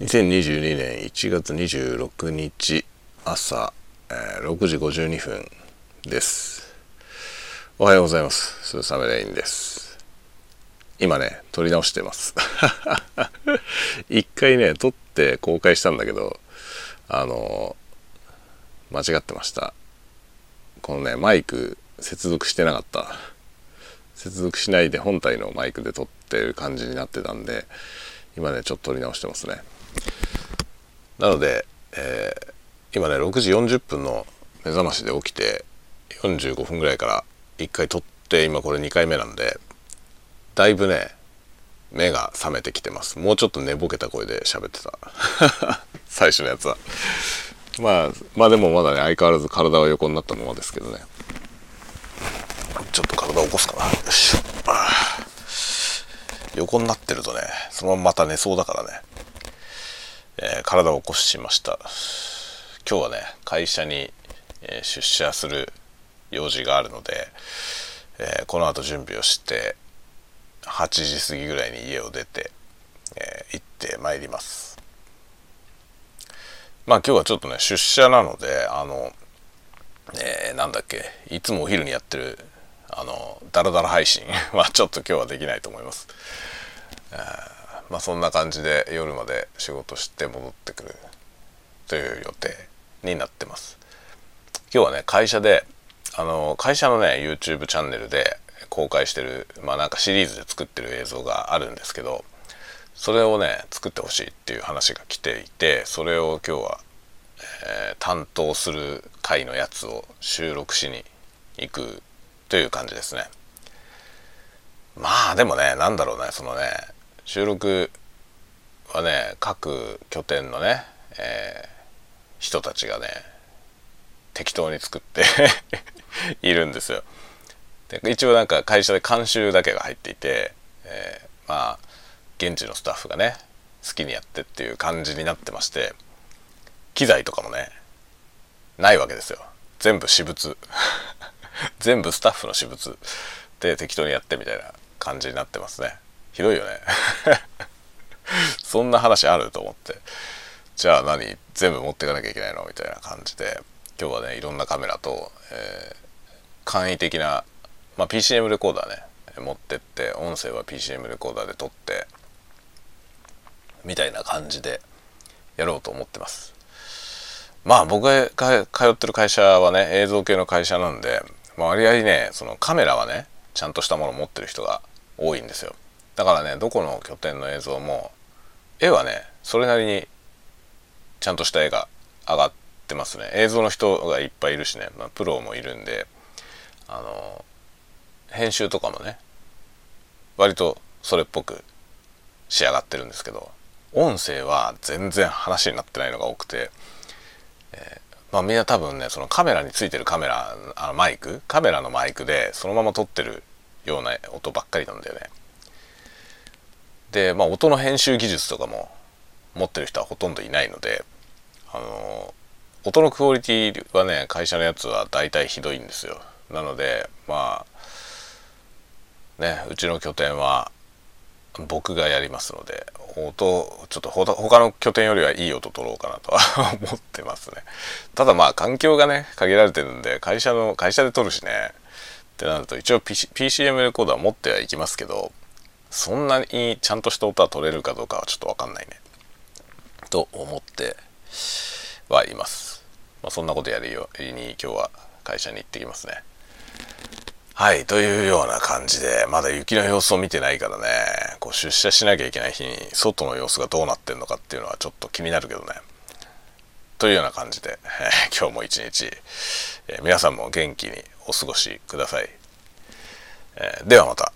2022年1月26日朝、えー、6時52分です。おはようございます。スーサメレインです。今ね撮り直してます。一回ね撮って公開したんだけどあの間違ってました。このねマイク接続してなかった。接続しないで本体のマイクで撮ってる感じになってたんで今ねちょっと撮り直してますね。なので、えー、今ね6時40分の目覚ましで起きて45分ぐらいから1回撮って今これ2回目なんでだいぶね目が覚めてきてます。もうちょっと寝ぼけた声で喋ってた。最初のやつは。まあまあでもまだね相変わらず体は横になったままですけどね。ちょっと体を起こすかな。よいし。ょ横になってるとねそのまままた寝そうだからね。えー、体を起こしました。今日はね会社に、え出社する用事があるので、え、この後準備をして8時過ぎぐらいに家を出て、え行ってまいります。まあ今日はちょっとね出社なのであの、えー、なんだっけいつもお昼にやってるあのダラダラ配信 はちょっと今日はできないと思います、えーまあ、そんな感じで夜まで仕事して戻ってくるという予定になってます。今日はね会社であの会社のね YouTube チャンネルで公開してるまあなんかシリーズで作ってる映像があるんですけどそれをね作ってほしいっていう話が来ていてそれを今日は、えー、担当する回のやつを収録しに行くという感じですね。まあでもね何だろうねそのね収録はね各拠点のね、えー、人たちがね適当に作って いるんですよ。で一応なんか会社で監修だけが入っていて、えー、まあ現地のスタッフがね好きにやってっていう感じになってまして機材とかもねないわけですよ。全部私物。全部スタッフの私物で適当にやってみたいな感じになってますね。ひどいよね。そんな話あると思って。じゃあ何？全部持っていかなきゃいけないの？みたいな感じで。今日はねいろんなカメラと、えー、簡易的な、まあ、PCM レコーダーね。持ってって音声は PCM レコーダーで撮ってみたいな感じでやろうと思ってます。まあ僕が通ってる会社はね映像系の会社なんで、まあ、割合ねそのカメラはねちゃんとしたもの持ってる人が多いんですよ。だからねどこの拠点の映像も絵はねそれなりにちゃんとした絵が上がってますね。映像の人がいっぱいいるしね、まあ、プロもいるんであの編集とかもね割とそれっぽく仕上がってるんですけど音声は全然話になってないのが多くて、えー、まあみんな多分ねそのカメラについてるカメラあのマイクカメラのマイクでそのまま撮ってるような音ばっかりなんだよね。で、まあ、音の編集技術とかも持ってる人はほとんどいないのであの音のクオリティはね会社のやつは大体ひどいんですよ。なのでまあねうちの拠点は僕がやりますので音ちょっと他の拠点よりはいい音取ろうかなとは 思ってますね。ただまあ環境がね限られてるんで会社の会社で撮るしねってなると一応、PC、PCM レコーダー持ってはいきますけどそんなにちゃんとした音は取れるかどうかはちょっと分かんないね。と思ってはいます、まあ、そんなことやるように今日は会社に行ってきますね。はいというような感じでまだ雪の様子を見てないからね。こう出社しなきゃいけない日に外の様子がどうなってんのかっていうのはちょっと気になるけどね。というような感じで、えー、今日も一日、えー、皆さんも元気にお過ごしください、えー、ではまた。